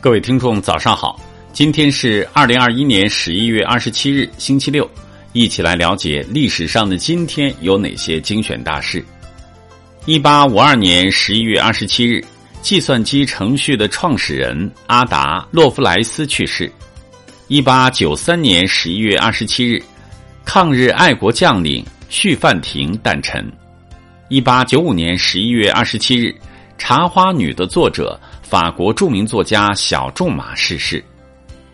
各位听众，早上好！今天是二零二一年十一月二十七日，星期六，一起来了解历史上的今天有哪些精选大事。一八五二年十一月二十七日，计算机程序的创始人阿达洛夫莱斯去世。一八九三年十一月二十七日，抗日爱国将领徐范亭诞辰。一八九五年十一月二十七日，《茶花女》的作者。法国著名作家小仲马逝世。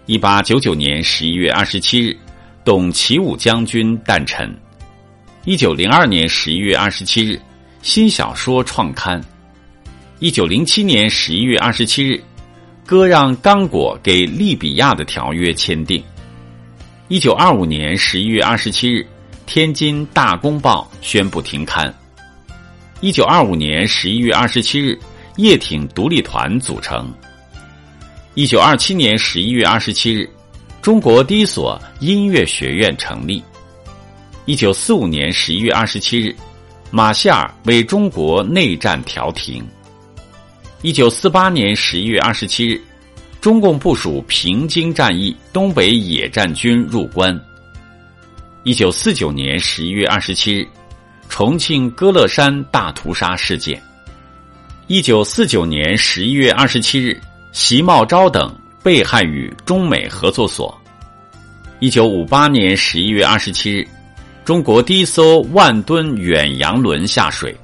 一八九九年十一月二十七日，董其武将军诞辰。一九零二年十一月二十七日，新小说创刊。一九零七年十一月二十七日，割让刚果给利比亚的条约签订。一九二五年十一月二十七日，天津大公报宣布停刊。一九二五年十一月二十七日。叶挺独立团组成。一九二七年十一月二十七日，中国第一所音乐学院成立。一九四五年十一月二十七日，马歇尔为中国内战调停。一九四八年十一月二十七日，中共部署平津战役东北野战军入关。一九四九年十一月二十七日，重庆歌乐山大屠杀事件。一九四九年十一月二十七日，席茂昭等被害于中美合作所。一九五八年十一月二十七日，中国第一艘万吨远洋轮下水。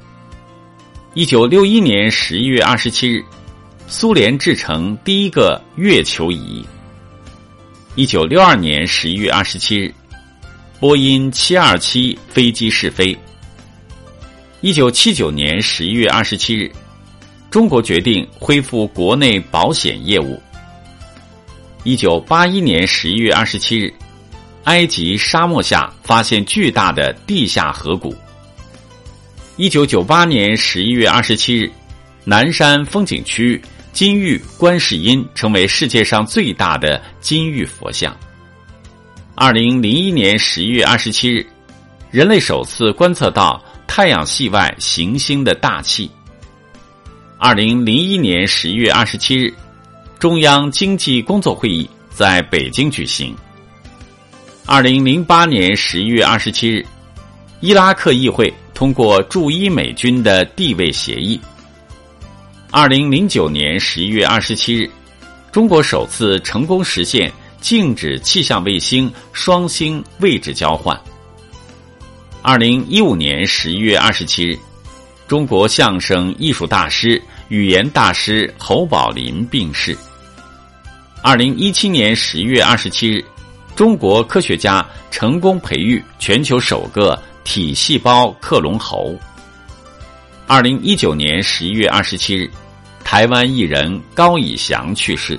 一九六一年十一月二十七日，苏联制成第一个月球仪。一九六二年十一月二十七日，波音七二七飞机试飞。一九七九年十一月二十七日。中国决定恢复国内保险业务。一九八一年十一月二十七日，埃及沙漠下发现巨大的地下河谷。一九九八年十一月二十七日，南山风景区金玉观世音成为世界上最大的金玉佛像。二零零一年十一月二十七日，人类首次观测到太阳系外行星的大气。二零零一年十一月二十七日，中央经济工作会议在北京举行。二零零八年十一月二十七日，伊拉克议会通过驻伊美军的地位协议。二零零九年十一月二十七日，中国首次成功实现静止气象卫星双星位置交换。二零一五年十一月二十七日。中国相声艺术大师、语言大师侯宝林病逝。二零一七年十一月二十七日，中国科学家成功培育全球首个体细胞克隆猴。二零一九年十一月二十七日，台湾艺人高以翔去世。